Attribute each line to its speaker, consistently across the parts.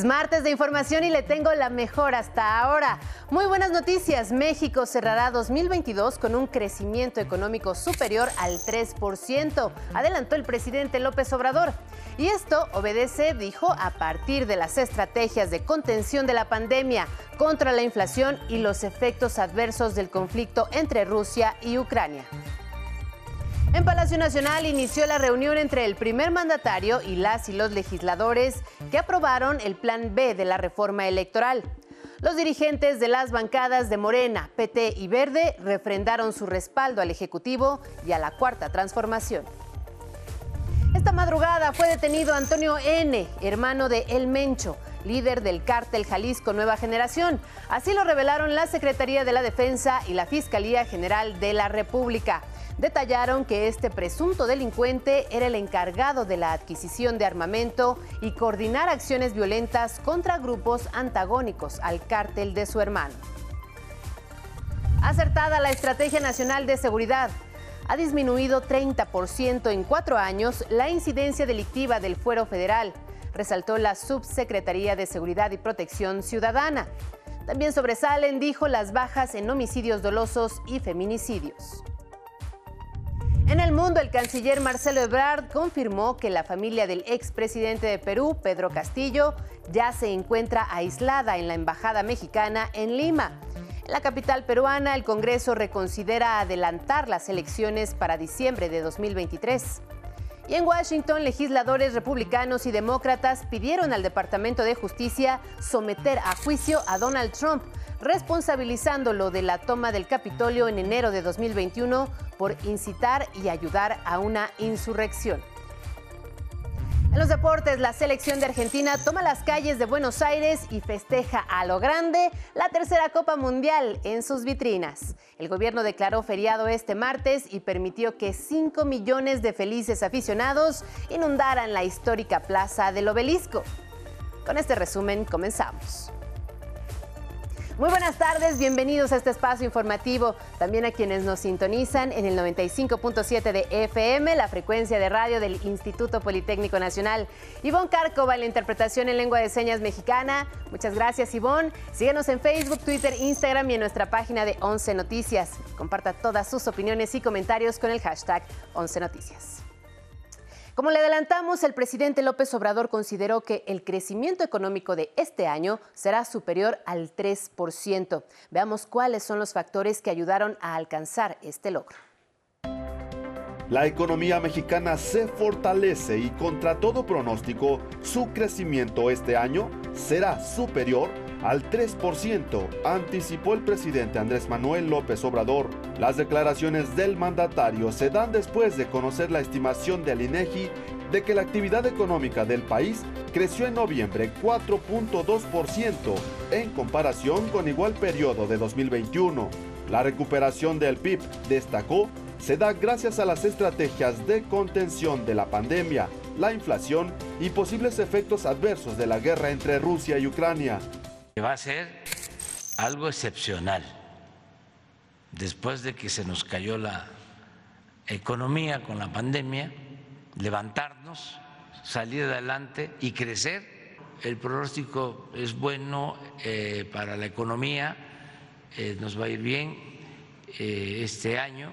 Speaker 1: Es martes de información y le tengo la mejor hasta ahora. Muy buenas noticias. México cerrará 2022 con un crecimiento económico superior al 3%, adelantó el presidente López Obrador. Y esto obedece, dijo, a partir de las estrategias de contención de la pandemia contra la inflación y los efectos adversos del conflicto entre Rusia y Ucrania. En Palacio Nacional inició la reunión entre el primer mandatario y las y los legisladores que aprobaron el Plan B de la reforma electoral. Los dirigentes de las bancadas de Morena, PT y Verde refrendaron su respaldo al Ejecutivo y a la Cuarta Transformación. Esta madrugada fue detenido Antonio N., hermano de El Mencho, líder del cártel Jalisco Nueva Generación. Así lo revelaron la Secretaría de la Defensa y la Fiscalía General de la República detallaron que este presunto delincuente era el encargado de la adquisición de armamento y coordinar acciones violentas contra grupos antagónicos al cártel de su hermano. Acertada la Estrategia Nacional de Seguridad. Ha disminuido 30% en cuatro años la incidencia delictiva del fuero federal, resaltó la Subsecretaría de Seguridad y Protección Ciudadana. También sobresalen, dijo, las bajas en homicidios dolosos y feminicidios. En el mundo, el canciller Marcelo Ebrard confirmó que la familia del expresidente de Perú, Pedro Castillo, ya se encuentra aislada en la Embajada Mexicana en Lima. En la capital peruana, el Congreso reconsidera adelantar las elecciones para diciembre de 2023. Y en Washington, legisladores republicanos y demócratas pidieron al Departamento de Justicia someter a juicio a Donald Trump responsabilizándolo de la toma del Capitolio en enero de 2021 por incitar y ayudar a una insurrección. En los deportes, la selección de Argentina toma las calles de Buenos Aires y festeja a lo grande la tercera Copa Mundial en sus vitrinas. El gobierno declaró feriado este martes y permitió que 5 millones de felices aficionados inundaran la histórica plaza del obelisco. Con este resumen comenzamos. Muy buenas tardes, bienvenidos a este espacio informativo. También a quienes nos sintonizan en el 95.7 de FM, la frecuencia de radio del Instituto Politécnico Nacional. Ivonne Cárcova, la interpretación en lengua de señas mexicana. Muchas gracias, Ivonne. Síguenos en Facebook, Twitter, Instagram y en nuestra página de 11 Noticias. Comparta todas sus opiniones y comentarios con el hashtag 11 Noticias. Como le adelantamos, el presidente López Obrador consideró que el crecimiento económico de este año será superior al 3%. Veamos cuáles son los factores que ayudaron a alcanzar este logro.
Speaker 2: La economía mexicana se fortalece y contra todo pronóstico, su crecimiento este año será superior al 3%, anticipó el presidente Andrés Manuel López Obrador. Las declaraciones del mandatario se dan después de conocer la estimación del INEGI de que la actividad económica del país creció en noviembre 4.2% en comparación con igual periodo de 2021. La recuperación del PIB, destacó, se da gracias a las estrategias de contención de la pandemia, la inflación y posibles efectos adversos de la guerra entre Rusia y Ucrania
Speaker 3: va a ser algo excepcional después de que se nos cayó la economía con la pandemia, levantarnos, salir adelante y crecer. El pronóstico es bueno eh, para la economía, eh, nos va a ir bien eh, este año.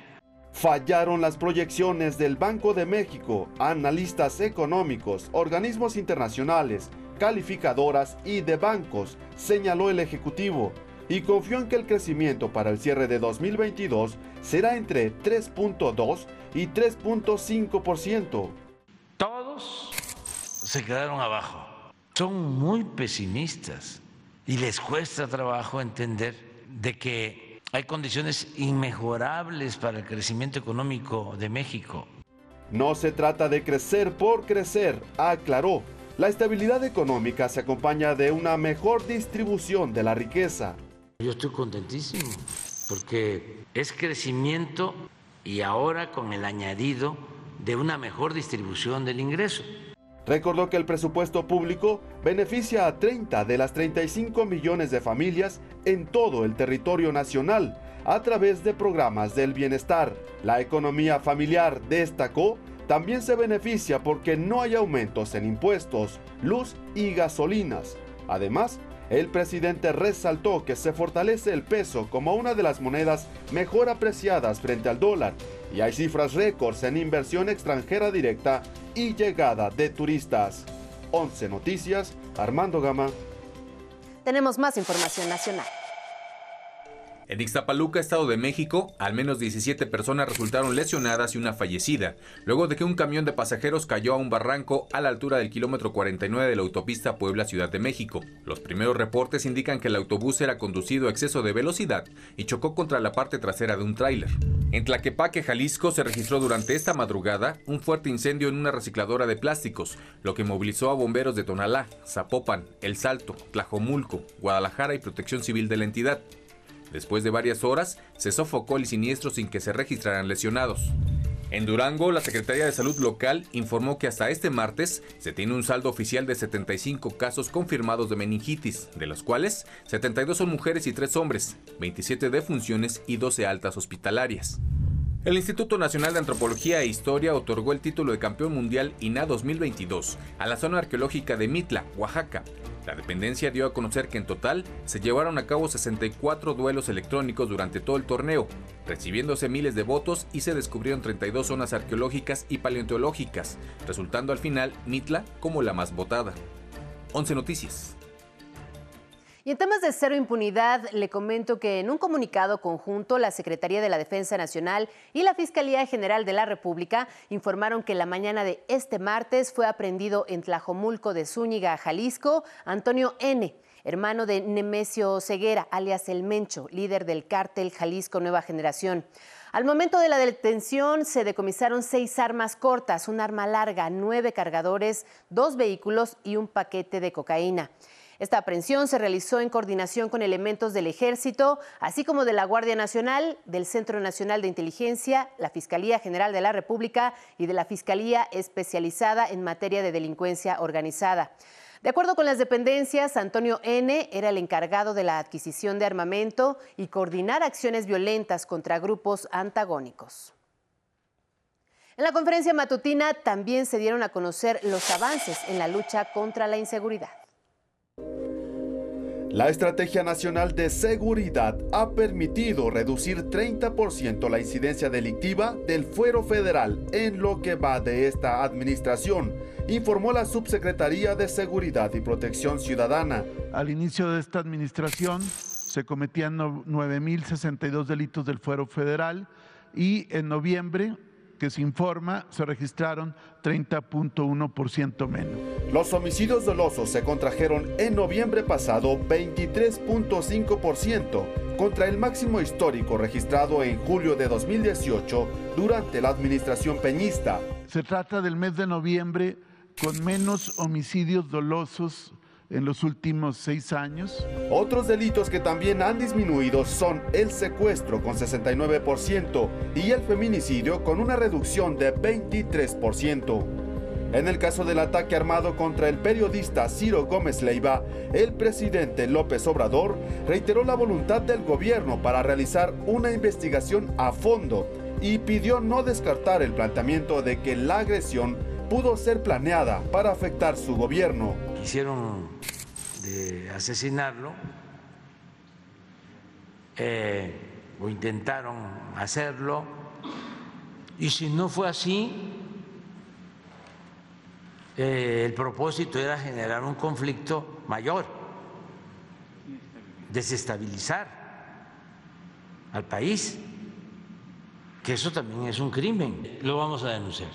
Speaker 2: Fallaron las proyecciones del Banco de México, analistas económicos, organismos internacionales, calificadoras y de bancos, señaló el Ejecutivo, y confió en que el crecimiento para el cierre de 2022 será entre 3.2 y 3.5%.
Speaker 3: Todos se quedaron abajo. Son muy pesimistas y les cuesta trabajo entender de que hay condiciones inmejorables para el crecimiento económico de México.
Speaker 2: No se trata de crecer por crecer, aclaró la estabilidad económica se acompaña de una mejor distribución de la riqueza.
Speaker 3: Yo estoy contentísimo porque es crecimiento y ahora con el añadido de una mejor distribución del ingreso.
Speaker 2: Recordó que el presupuesto público beneficia a 30 de las 35 millones de familias en todo el territorio nacional a través de programas del bienestar. La economía familiar destacó también se beneficia porque no hay aumentos en impuestos, luz y gasolinas. Además, el presidente resaltó que se fortalece el peso como una de las monedas mejor apreciadas frente al dólar y hay cifras récords en inversión extranjera directa y llegada de turistas. 11 Noticias, Armando Gama.
Speaker 1: Tenemos más información nacional.
Speaker 4: En Ixtapaluca, Estado de México, al menos 17 personas resultaron lesionadas y una fallecida, luego de que un camión de pasajeros cayó a un barranco a la altura del kilómetro 49 de la autopista Puebla-Ciudad de México. Los primeros reportes indican que el autobús era conducido a exceso de velocidad y chocó contra la parte trasera de un tráiler. En Tlaquepaque, Jalisco, se registró durante esta madrugada un fuerte incendio en una recicladora de plásticos, lo que movilizó a bomberos de Tonalá, Zapopan, El Salto, Tlajomulco, Guadalajara y Protección Civil de la entidad. Después de varias horas, se sofocó el siniestro sin que se registraran lesionados. En Durango, la Secretaría de Salud local informó que hasta este martes se tiene un saldo oficial de 75 casos confirmados de meningitis, de los cuales 72 son mujeres y 3 hombres, 27 defunciones y 12 altas hospitalarias. El Instituto Nacional de Antropología e Historia otorgó el título de campeón mundial INA 2022 a la zona arqueológica de Mitla, Oaxaca. La dependencia dio a conocer que en total se llevaron a cabo 64 duelos electrónicos durante todo el torneo, recibiéndose miles de votos y se descubrieron 32 zonas arqueológicas y paleontológicas, resultando al final Mitla como la más votada. 11 Noticias.
Speaker 1: Y en temas de cero impunidad, le comento que en un comunicado conjunto, la Secretaría de la Defensa Nacional y la Fiscalía General de la República informaron que la mañana de este martes fue aprendido en Tlajomulco de Zúñiga, Jalisco, Antonio N., hermano de Nemesio Ceguera, alias El Mencho, líder del cártel Jalisco Nueva Generación. Al momento de la detención se decomisaron seis armas cortas, un arma larga, nueve cargadores, dos vehículos y un paquete de cocaína. Esta aprehensión se realizó en coordinación con elementos del Ejército, así como de la Guardia Nacional, del Centro Nacional de Inteligencia, la Fiscalía General de la República y de la Fiscalía Especializada en Materia de Delincuencia Organizada. De acuerdo con las dependencias, Antonio N. era el encargado de la adquisición de armamento y coordinar acciones violentas contra grupos antagónicos. En la conferencia matutina también se dieron a conocer los avances en la lucha contra la inseguridad.
Speaker 2: La Estrategia Nacional de Seguridad ha permitido reducir 30% la incidencia delictiva del fuero federal en lo que va de esta administración, informó la Subsecretaría de Seguridad y Protección Ciudadana.
Speaker 5: Al inicio de esta administración se cometían 9.062 delitos del fuero federal y en noviembre que se informa, se registraron 30.1% menos.
Speaker 2: Los homicidios dolosos se contrajeron en noviembre pasado 23.5% contra el máximo histórico registrado en julio de 2018 durante la administración peñista.
Speaker 5: Se trata del mes de noviembre con menos homicidios dolosos en los últimos seis años.
Speaker 2: Otros delitos que también han disminuido son el secuestro con 69% y el feminicidio con una reducción de 23%. En el caso del ataque armado contra el periodista Ciro Gómez Leiva, el presidente López Obrador reiteró la voluntad del gobierno para realizar una investigación a fondo y pidió no descartar el planteamiento de que la agresión pudo ser planeada para afectar su gobierno
Speaker 3: quisieron de asesinarlo eh, o intentaron hacerlo y si no fue así eh, el propósito era generar un conflicto mayor desestabilizar al país que eso también es un crimen. Lo vamos a denunciar.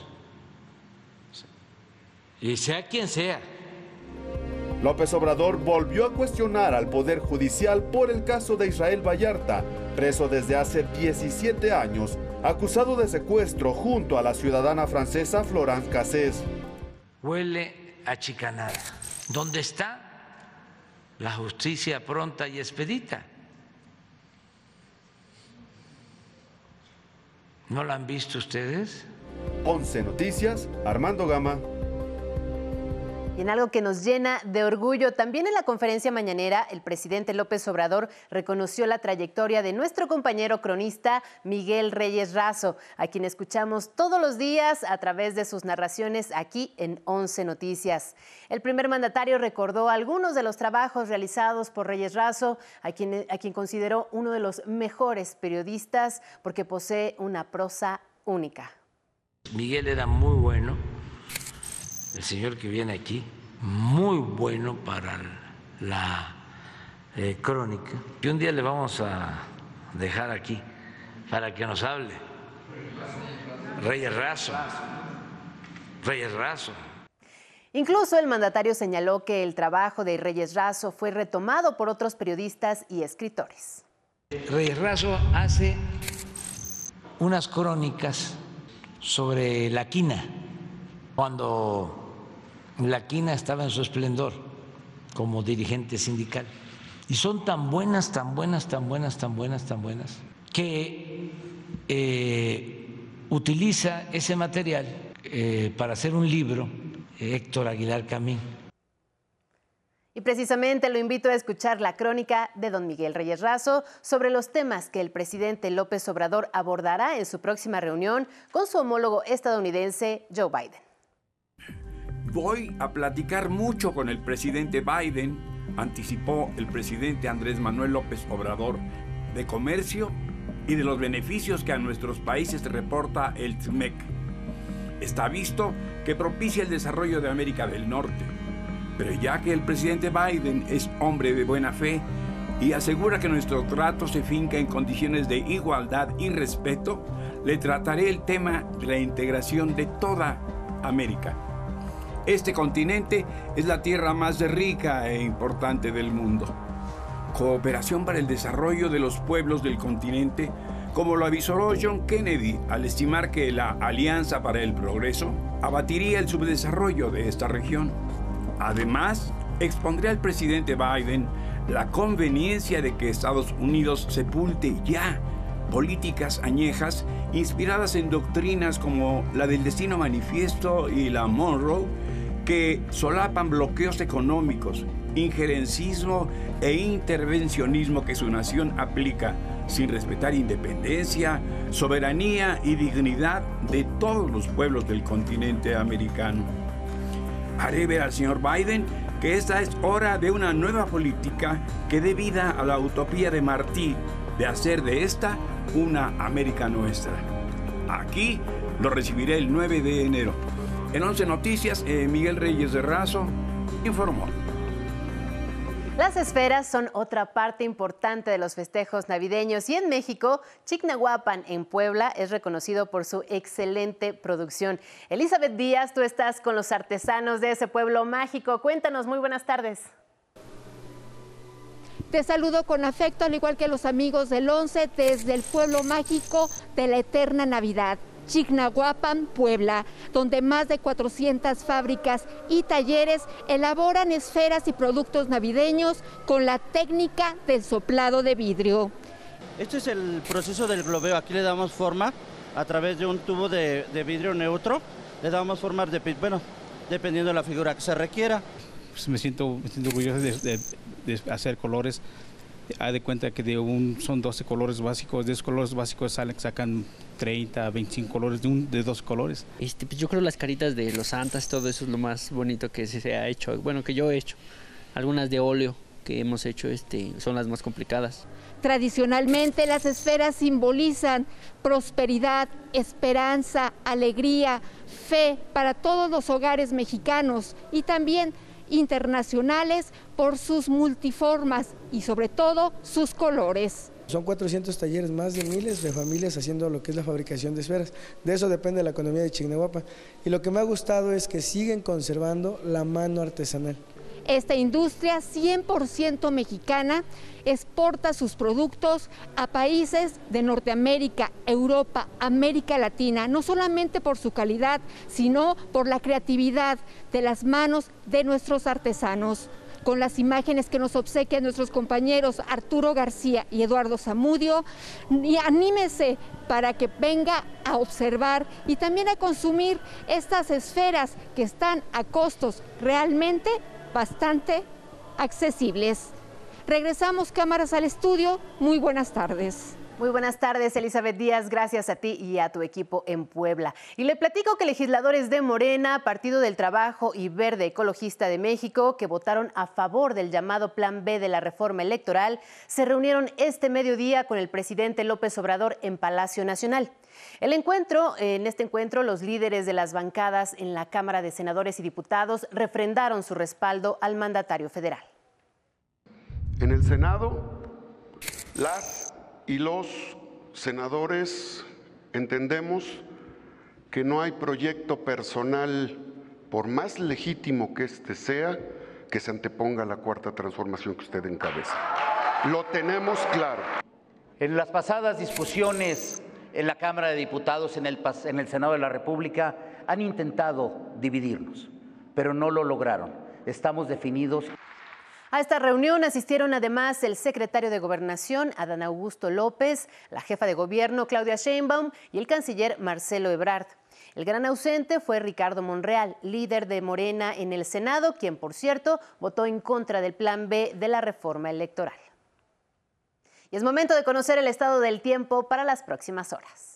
Speaker 3: Y sea quien sea
Speaker 2: López Obrador volvió a cuestionar al Poder Judicial por el caso de Israel Vallarta, preso desde hace 17 años, acusado de secuestro junto a la ciudadana francesa Florence Cassés.
Speaker 3: Huele a chicanada. ¿Dónde está la justicia pronta y expedita? ¿No la han visto ustedes?
Speaker 2: 11 Noticias, Armando Gama.
Speaker 1: Y en algo que nos llena de orgullo, también en la conferencia mañanera, el presidente López Obrador reconoció la trayectoria de nuestro compañero cronista Miguel Reyes Razo, a quien escuchamos todos los días a través de sus narraciones aquí en 11 Noticias. El primer mandatario recordó algunos de los trabajos realizados por Reyes Razo, a quien, a quien consideró uno de los mejores periodistas porque posee una prosa única.
Speaker 3: Miguel era muy bueno el señor que viene aquí, muy bueno para la eh, crónica. Y un día le vamos a dejar aquí para que nos hable. Reyes Razo. Reyes Razo.
Speaker 1: Incluso el mandatario señaló que el trabajo de Reyes Razo fue retomado por otros periodistas y escritores.
Speaker 3: Reyes Razo hace unas crónicas sobre la quina, cuando la quina estaba en su esplendor como dirigente sindical. Y son tan buenas, tan buenas, tan buenas, tan buenas, tan buenas, que eh, utiliza ese material eh, para hacer un libro, Héctor Aguilar Camín.
Speaker 1: Y precisamente lo invito a escuchar la crónica de don Miguel Reyes Razo sobre los temas que el presidente López Obrador abordará en su próxima reunión con su homólogo estadounidense Joe Biden.
Speaker 6: Voy a platicar mucho con el presidente Biden, anticipó el presidente Andrés Manuel López Obrador, de comercio y de los beneficios que a nuestros países reporta el TMEC. Está visto que propicia el desarrollo de América del Norte. Pero ya que el presidente Biden es hombre de buena fe y asegura que nuestro trato se finca en condiciones de igualdad y respeto, le trataré el tema de la integración de toda América. Este continente es la tierra más rica e importante del mundo. Cooperación para el desarrollo de los pueblos del continente, como lo avisó John Kennedy al estimar que la Alianza para el Progreso abatiría el subdesarrollo de esta región. Además, expondré al presidente Biden la conveniencia de que Estados Unidos sepulte ya políticas añejas inspiradas en doctrinas como la del destino manifiesto y la Monroe que solapan bloqueos económicos, injerencismo e intervencionismo que su nación aplica sin respetar independencia, soberanía y dignidad de todos los pueblos del continente americano. Haré ver al señor Biden que esta es hora de una nueva política que dé vida a la utopía de Martí de hacer de esta una América nuestra. Aquí lo recibiré el 9 de enero. En 11 Noticias, eh, Miguel Reyes de Razo informó.
Speaker 1: Las esferas son otra parte importante de los festejos navideños y en México, Chignahuapan en Puebla es reconocido por su excelente producción. Elizabeth Díaz, tú estás con los artesanos de ese pueblo mágico. Cuéntanos, muy buenas tardes.
Speaker 7: Te saludo con afecto, al igual que los amigos del 11, desde el pueblo mágico de la eterna Navidad. Chignahuapan, Puebla, donde más de 400 fábricas y talleres elaboran esferas y productos navideños con la técnica del soplado de vidrio.
Speaker 8: Este es el proceso del globeo. Aquí le damos forma a través de un tubo de, vidrio neutro. Le damos forma de, bueno, dependiendo de la figura que se requiera.
Speaker 9: Pues me, siento, me orgulloso de, hacer colores Haz de cuenta que de un, son 12 colores básicos, de esos colores básicos salen, sacan 30, 25 colores de, un, de dos colores.
Speaker 10: Este, pues yo creo las caritas de los santas, todo eso es lo más bonito que se ha hecho, bueno, que yo he hecho. Algunas de óleo que hemos hecho este, son las más complicadas.
Speaker 7: Tradicionalmente las esferas simbolizan prosperidad, esperanza, alegría, fe para todos los hogares mexicanos y también internacionales por sus multiformas y sobre todo sus colores.
Speaker 11: Son 400 talleres, más de miles de familias haciendo lo que es la fabricación de esferas. De eso depende la economía de Chignahuapa. Y lo que me ha gustado es que siguen conservando la mano artesanal.
Speaker 7: Esta industria 100% mexicana exporta sus productos a países de Norteamérica, Europa, América Latina, no solamente por su calidad, sino por la creatividad de las manos de nuestros artesanos. con las imágenes que nos obsequian nuestros compañeros Arturo García y Eduardo Zamudio. Y anímese para que venga a observar y también a consumir estas esferas que están a costos realmente bastante accesibles. Regresamos cámaras al estudio. Muy buenas tardes.
Speaker 1: Muy buenas tardes, Elizabeth Díaz. Gracias a ti y a tu equipo en Puebla. Y le platico que legisladores de Morena, Partido del Trabajo y Verde Ecologista de México, que votaron a favor del llamado Plan B de la reforma electoral, se reunieron este mediodía con el presidente López Obrador en Palacio Nacional. El encuentro, en este encuentro, los líderes de las bancadas en la Cámara de Senadores y Diputados refrendaron su respaldo al mandatario federal.
Speaker 12: En el Senado, las y los senadores entendemos que no hay proyecto personal, por más legítimo que éste sea, que se anteponga a la cuarta transformación que usted encabeza. Lo tenemos claro.
Speaker 13: En las pasadas discusiones en la Cámara de Diputados, en el, en el Senado de la República, han intentado dividirnos, pero no lo lograron. Estamos definidos.
Speaker 1: A esta reunión asistieron además el secretario de Gobernación, Adán Augusto López, la jefa de gobierno, Claudia Sheinbaum, y el canciller Marcelo Ebrard. El gran ausente fue Ricardo Monreal, líder de Morena en el Senado, quien, por cierto, votó en contra del Plan B de la reforma electoral. Y es momento de conocer el estado del tiempo para las próximas horas.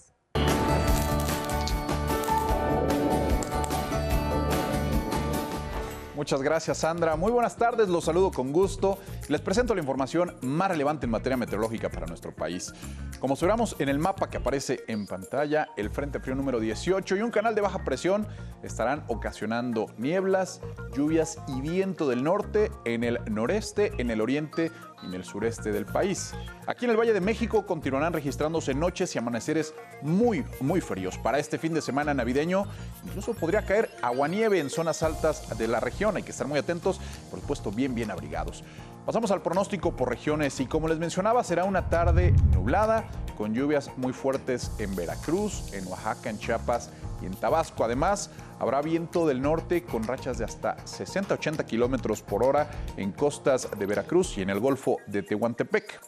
Speaker 14: Muchas gracias, Sandra. Muy buenas tardes, los saludo con gusto. Les presento la información más relevante en materia meteorológica para nuestro país. Como observamos en el mapa que aparece en pantalla, el Frente Frío número 18 y un canal de baja presión estarán ocasionando nieblas, lluvias y viento del norte, en el noreste, en el oriente en el sureste del país. Aquí en el Valle de México continuarán registrándose noches y amaneceres muy, muy fríos. Para este fin de semana navideño, incluso podría caer aguanieve en zonas altas de la región. Hay que estar muy atentos, por supuesto, bien, bien abrigados. Pasamos al pronóstico por regiones y como les mencionaba, será una tarde nublada con lluvias muy fuertes en Veracruz, en Oaxaca, en Chiapas y en Tabasco. Además, habrá viento del norte con rachas de hasta 60-80 kilómetros por hora en costas de Veracruz y en el Golfo de Tehuantepec.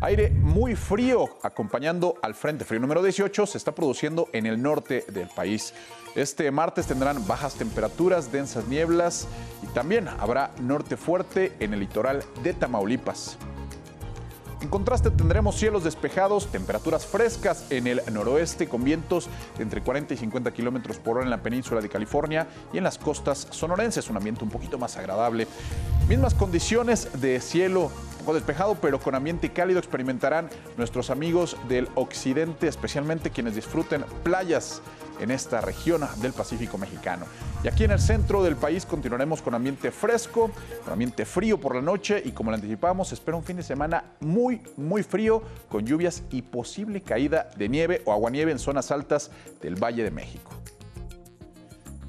Speaker 14: Aire muy frío acompañando al Frente Frío número 18 se está produciendo en el norte del país. Este martes tendrán bajas temperaturas, densas nieblas y también habrá norte fuerte en el litoral de Tamaulipas. En contraste tendremos cielos despejados, temperaturas frescas en el noroeste con vientos entre 40 y 50 kilómetros por hora en la península de California y en las costas sonorenses, un ambiente un poquito más agradable. Mismas condiciones de cielo poco despejado, pero con ambiente cálido experimentarán nuestros amigos del occidente, especialmente quienes disfruten playas en esta región del Pacífico mexicano. Y aquí en el centro del país continuaremos con ambiente fresco, con ambiente frío por la noche y como lo anticipamos, espera un fin de semana muy, muy frío con lluvias y posible caída de nieve o aguanieve en zonas altas del Valle de México.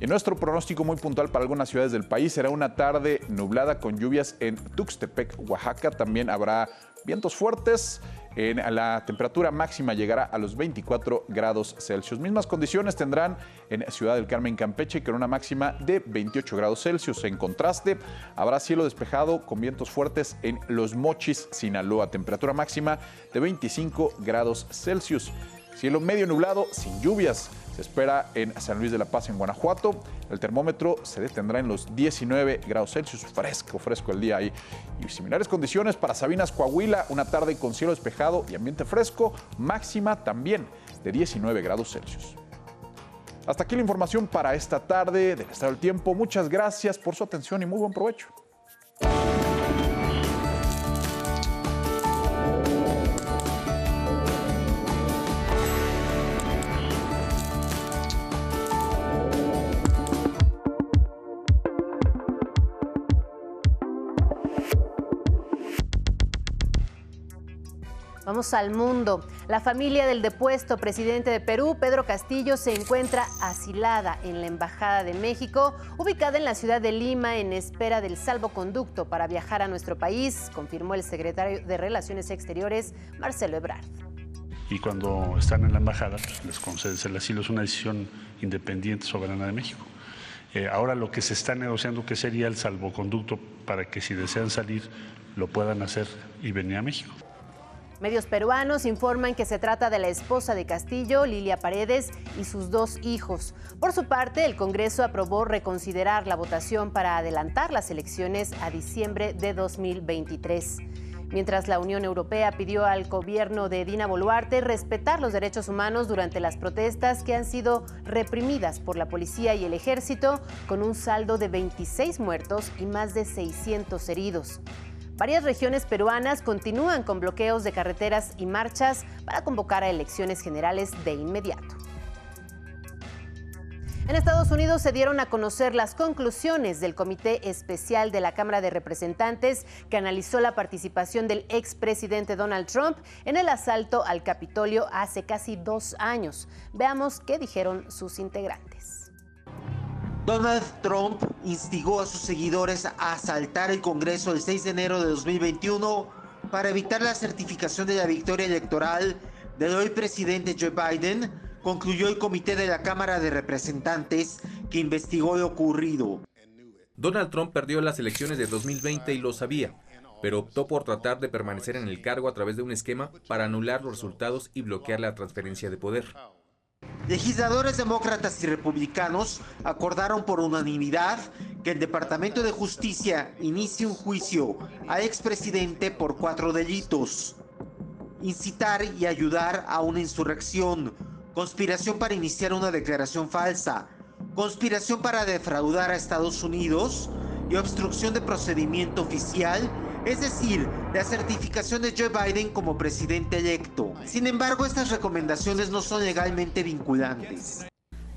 Speaker 14: En nuestro pronóstico muy puntual para algunas ciudades del país será una tarde nublada con lluvias en Tuxtepec, Oaxaca. También habrá vientos fuertes. En la temperatura máxima llegará a los 24 grados Celsius. Mismas condiciones tendrán en Ciudad del Carmen, Campeche, con una máxima de 28 grados Celsius. En contraste, habrá cielo despejado con vientos fuertes en Los Mochis, Sinaloa. Temperatura máxima de 25 grados Celsius. Cielo medio nublado, sin lluvias. Se espera en San Luis de la Paz, en Guanajuato. El termómetro se detendrá en los 19 grados Celsius. Fresco, fresco el día ahí. Y similares condiciones para Sabinas, Coahuila. Una tarde con cielo despejado y ambiente fresco. Máxima también de 19 grados Celsius. Hasta aquí la información para esta tarde del Estado del Tiempo. Muchas gracias por su atención y muy buen provecho.
Speaker 1: Vamos al mundo. La familia del depuesto presidente de Perú, Pedro Castillo, se encuentra asilada en la Embajada de México, ubicada en la ciudad de Lima, en espera del salvoconducto para viajar a nuestro país, confirmó el secretario de Relaciones Exteriores, Marcelo Ebrard.
Speaker 15: Y cuando están en la embajada, pues, les concedes el asilo. Es una decisión independiente, soberana de México. Eh, ahora lo que se está negociando, que sería el salvoconducto para que si desean salir lo puedan hacer y venir a México.
Speaker 1: Medios peruanos informan que se trata de la esposa de Castillo, Lilia Paredes, y sus dos hijos. Por su parte, el Congreso aprobó reconsiderar la votación para adelantar las elecciones a diciembre de 2023. Mientras la Unión Europea pidió al gobierno de Dina Boluarte respetar los derechos humanos durante las protestas que han sido reprimidas por la policía y el ejército, con un saldo de 26 muertos y más de 600 heridos. Varias regiones peruanas continúan con bloqueos de carreteras y marchas para convocar a elecciones generales de inmediato. En Estados Unidos se dieron a conocer las conclusiones del Comité Especial de la Cámara de Representantes que analizó la participación del expresidente Donald Trump en el asalto al Capitolio hace casi dos años. Veamos qué dijeron sus integrantes.
Speaker 16: Donald Trump instigó a sus seguidores a asaltar el Congreso el 6 de enero de 2021 para evitar la certificación de la victoria electoral del hoy presidente Joe Biden, concluyó el comité de la Cámara de Representantes que investigó lo ocurrido.
Speaker 4: Donald Trump perdió las elecciones de 2020 y lo sabía, pero optó por tratar de permanecer en el cargo a través de un esquema para anular los resultados y bloquear la transferencia de poder.
Speaker 16: Legisladores demócratas y republicanos acordaron por unanimidad que el Departamento de Justicia inicie un juicio al expresidente por cuatro delitos. Incitar y ayudar a una insurrección, conspiración para iniciar una declaración falsa, conspiración para defraudar a Estados Unidos y obstrucción de procedimiento oficial es decir, la certificación de Joe Biden como presidente electo. Sin embargo, estas recomendaciones no son legalmente vinculantes.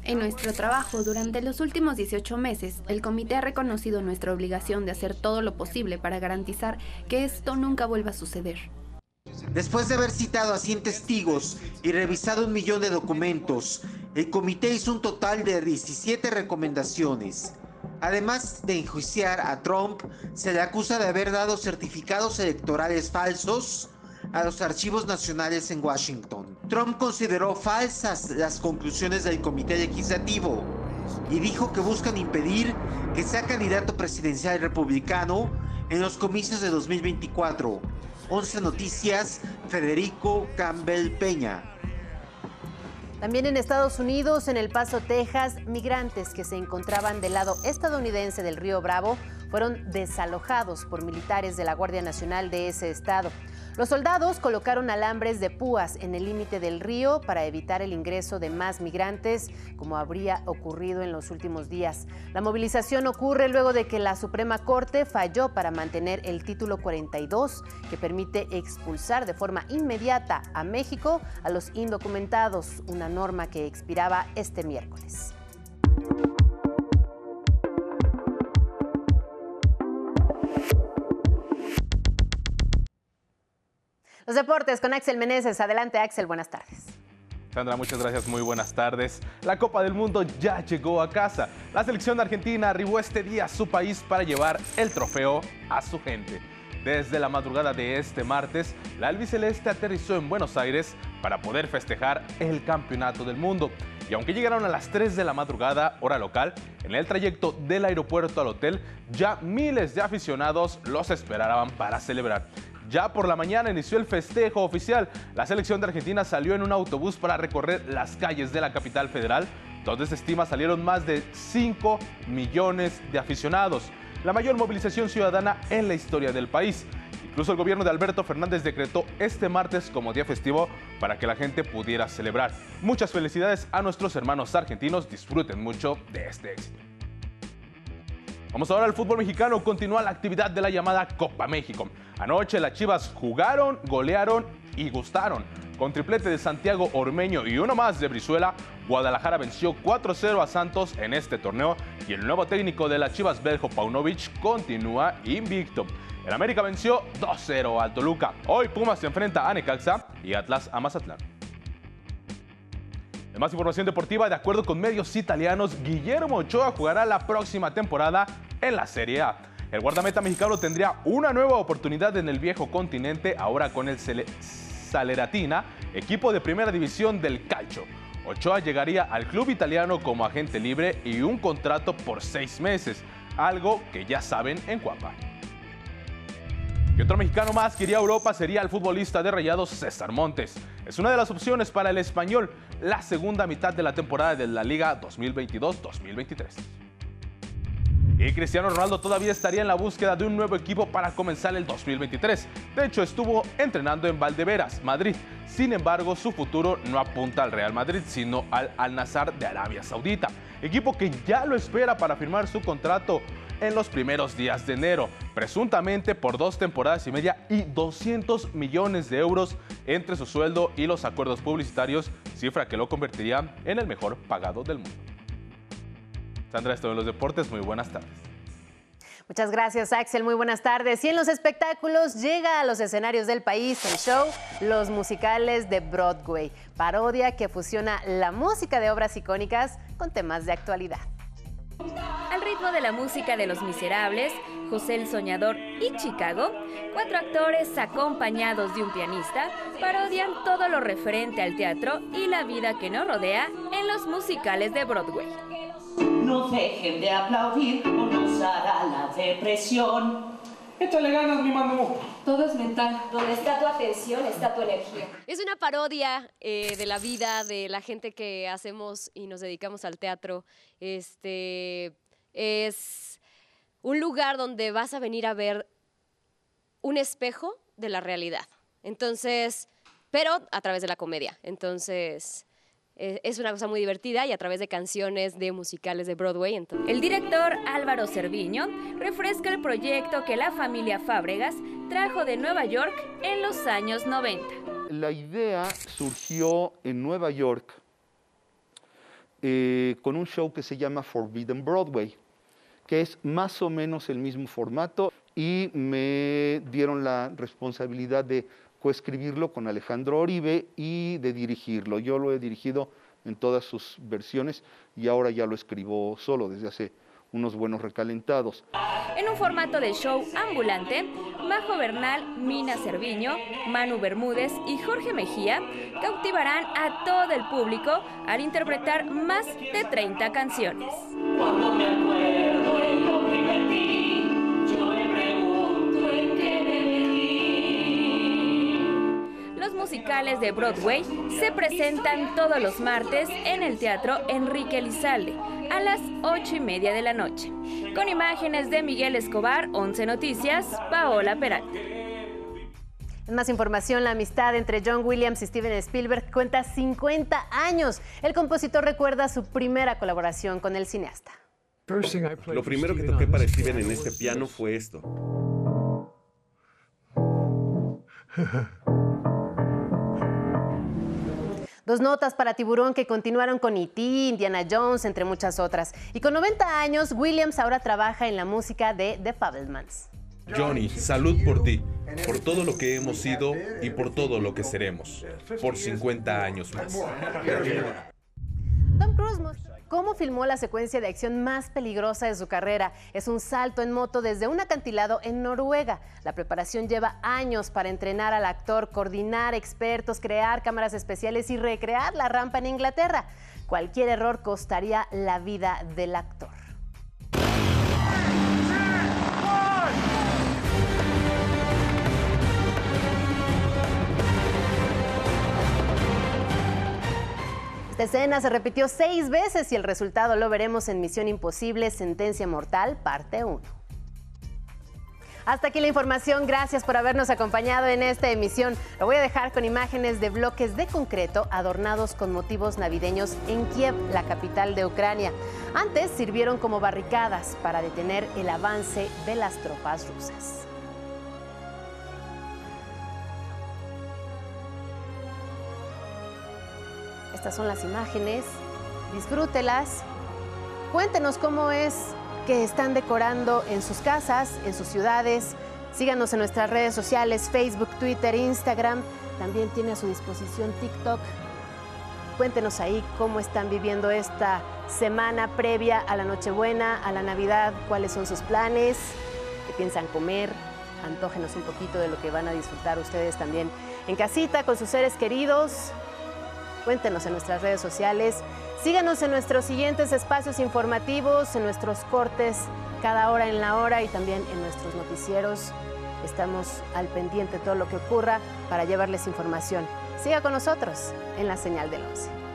Speaker 17: En nuestro trabajo durante los últimos 18 meses, el comité ha reconocido nuestra obligación de hacer todo lo posible para garantizar que esto nunca vuelva a suceder.
Speaker 16: Después de haber citado a 100 testigos y revisado un millón de documentos, el comité hizo un total de 17 recomendaciones. Además de enjuiciar a Trump, se le acusa de haber dado certificados electorales falsos a los archivos nacionales en Washington. Trump consideró falsas las conclusiones del comité legislativo y dijo que buscan impedir que sea candidato presidencial republicano en los comicios de 2024. 11 Noticias, Federico Campbell Peña.
Speaker 1: También en Estados Unidos, en El Paso, Texas, migrantes que se encontraban del lado estadounidense del río Bravo fueron desalojados por militares de la Guardia Nacional de ese estado. Los soldados colocaron alambres de púas en el límite del río para evitar el ingreso de más migrantes, como habría ocurrido en los últimos días. La movilización ocurre luego de que la Suprema Corte falló para mantener el título 42, que permite expulsar de forma inmediata a México a los indocumentados, una norma que expiraba este miércoles. Los deportes con Axel Meneses. Adelante, Axel. Buenas tardes.
Speaker 18: Sandra, muchas gracias, muy buenas tardes. La Copa del Mundo ya llegó a casa. La selección de Argentina arribó este día a su país para llevar el trofeo a su gente. Desde la madrugada de este martes, la albiceleste aterrizó en Buenos Aires para poder festejar el campeonato del mundo. Y aunque llegaron a las 3 de la madrugada, hora local, en el trayecto del aeropuerto al hotel, ya miles de aficionados los esperaban para celebrar. Ya por la mañana inició el festejo oficial. La selección de Argentina salió en un autobús para recorrer las calles de la capital federal, donde se estima salieron más de 5 millones de aficionados, la mayor movilización ciudadana en la historia del país. Incluso el gobierno de Alberto Fernández decretó este martes como día festivo para que la gente pudiera celebrar. Muchas felicidades a nuestros hermanos argentinos, disfruten mucho de este éxito. Vamos ahora al fútbol mexicano. Continúa la actividad de la llamada Copa México. Anoche las Chivas jugaron, golearon y gustaron. Con triplete de Santiago Ormeño y uno más de Brizuela, Guadalajara venció 4-0 a Santos en este torneo y el nuevo técnico de las Chivas, Beljo Paunovic, continúa invicto. El América venció 2-0 al Toluca. Hoy Pumas se enfrenta a Necaxa y Atlas a Mazatlán. Más información deportiva, de acuerdo con medios italianos, Guillermo Ochoa jugará la próxima temporada en la Serie A. El guardameta mexicano tendría una nueva oportunidad en el viejo continente, ahora con el Saleratina, equipo de primera división del calcio. Ochoa llegaría al club italiano como agente libre y un contrato por seis meses, algo que ya saben en Cuapa. Y otro mexicano más que iría a Europa sería el futbolista de Rayados César Montes. Es una de las opciones para el español la segunda mitad de la temporada de la Liga 2022-2023. Y Cristiano Ronaldo todavía estaría en la búsqueda de un nuevo equipo para comenzar el 2023. De hecho, estuvo entrenando en Valdeveras, Madrid. Sin embargo, su futuro no apunta al Real Madrid, sino al Al Nassr de Arabia Saudita, equipo que ya lo espera para firmar su contrato en los primeros días de enero, presuntamente por dos temporadas y media y 200 millones de euros entre su sueldo y los acuerdos publicitarios, cifra que lo convertiría en el mejor pagado del mundo. Sandra, esto en los deportes, muy buenas tardes.
Speaker 1: Muchas gracias, Axel. Muy buenas tardes. Y en los espectáculos llega a los escenarios del país el show Los Musicales de Broadway, parodia que fusiona la música de obras icónicas con temas de actualidad.
Speaker 19: Al ritmo de la música de Los Miserables, José el Soñador y Chicago, cuatro actores acompañados de un pianista parodian todo lo referente al teatro y la vida que nos rodea en los musicales de Broadway.
Speaker 20: No dejen de aplaudir o nos hará la depresión.
Speaker 21: Échale ganas, mi mano.
Speaker 22: Todo es mental. Donde está tu atención, está tu energía. Es una parodia eh, de la vida de la gente que hacemos y nos dedicamos al teatro. Este es un lugar donde vas a venir a ver un espejo de la realidad. Entonces, pero a través de la comedia. Entonces, es una cosa muy divertida y a través de canciones de musicales de Broadway.
Speaker 19: El director Álvaro Cerviño refresca el proyecto que la familia Fábregas trajo de Nueva York en los años 90.
Speaker 23: La idea surgió en Nueva York eh, con un show que se llama Forbidden Broadway, que es más o menos el mismo formato y me dieron la responsabilidad de coescribirlo con Alejandro Oribe y de dirigirlo. Yo lo he dirigido en todas sus versiones y ahora ya lo escribo solo desde hace unos buenos recalentados.
Speaker 19: En un formato de show ambulante, Majo Bernal, Mina Cerviño, Manu Bermúdez y Jorge Mejía cautivarán a todo el público al interpretar más de 30 canciones. Musicales de Broadway se presentan todos los martes en el Teatro Enrique Lizalde a las 8 y media de la noche. Con imágenes de Miguel Escobar, 11 Noticias, Paola Peralta.
Speaker 1: En más información, la amistad entre John Williams y Steven Spielberg cuenta 50 años. El compositor recuerda su primera colaboración con el cineasta.
Speaker 24: Lo primero que toqué para Steven en este piano fue esto.
Speaker 1: Dos notas para Tiburón que continuaron con E.T., Indiana Jones, entre muchas otras. Y con 90 años, Williams ahora trabaja en la música de The Fabelmans.
Speaker 24: Johnny, salud por ti, por todo lo que hemos sido y por todo lo que seremos, por 50 años más.
Speaker 1: Tom Cruise cómo filmó la secuencia de acción más peligrosa de su carrera. Es un salto en moto desde un acantilado en Noruega. La preparación lleva años para entrenar al actor, coordinar expertos, crear cámaras especiales y recrear la rampa en Inglaterra. Cualquier error costaría la vida del actor. Esta escena se repitió seis veces y el resultado lo veremos en Misión Imposible, Sentencia Mortal, parte 1. Hasta aquí la información, gracias por habernos acompañado en esta emisión. Lo voy a dejar con imágenes de bloques de concreto adornados con motivos navideños en Kiev, la capital de Ucrania. Antes sirvieron como barricadas para detener el avance de las tropas rusas. Estas son las imágenes, disfrútelas. Cuéntenos cómo es que están decorando en sus casas, en sus ciudades. Síganos en nuestras redes sociales, Facebook, Twitter, Instagram. También tiene a su disposición TikTok. Cuéntenos ahí cómo están viviendo esta semana previa a la Nochebuena, a la Navidad, cuáles son sus planes, qué piensan comer. Antógenos un poquito de lo que van a disfrutar ustedes también en casita con sus seres queridos. Cuéntenos en nuestras redes sociales. Síganos en nuestros siguientes espacios informativos, en nuestros cortes cada hora en la hora y también en nuestros noticieros. Estamos al pendiente de todo lo que ocurra para llevarles información. Siga con nosotros en la señal del 11.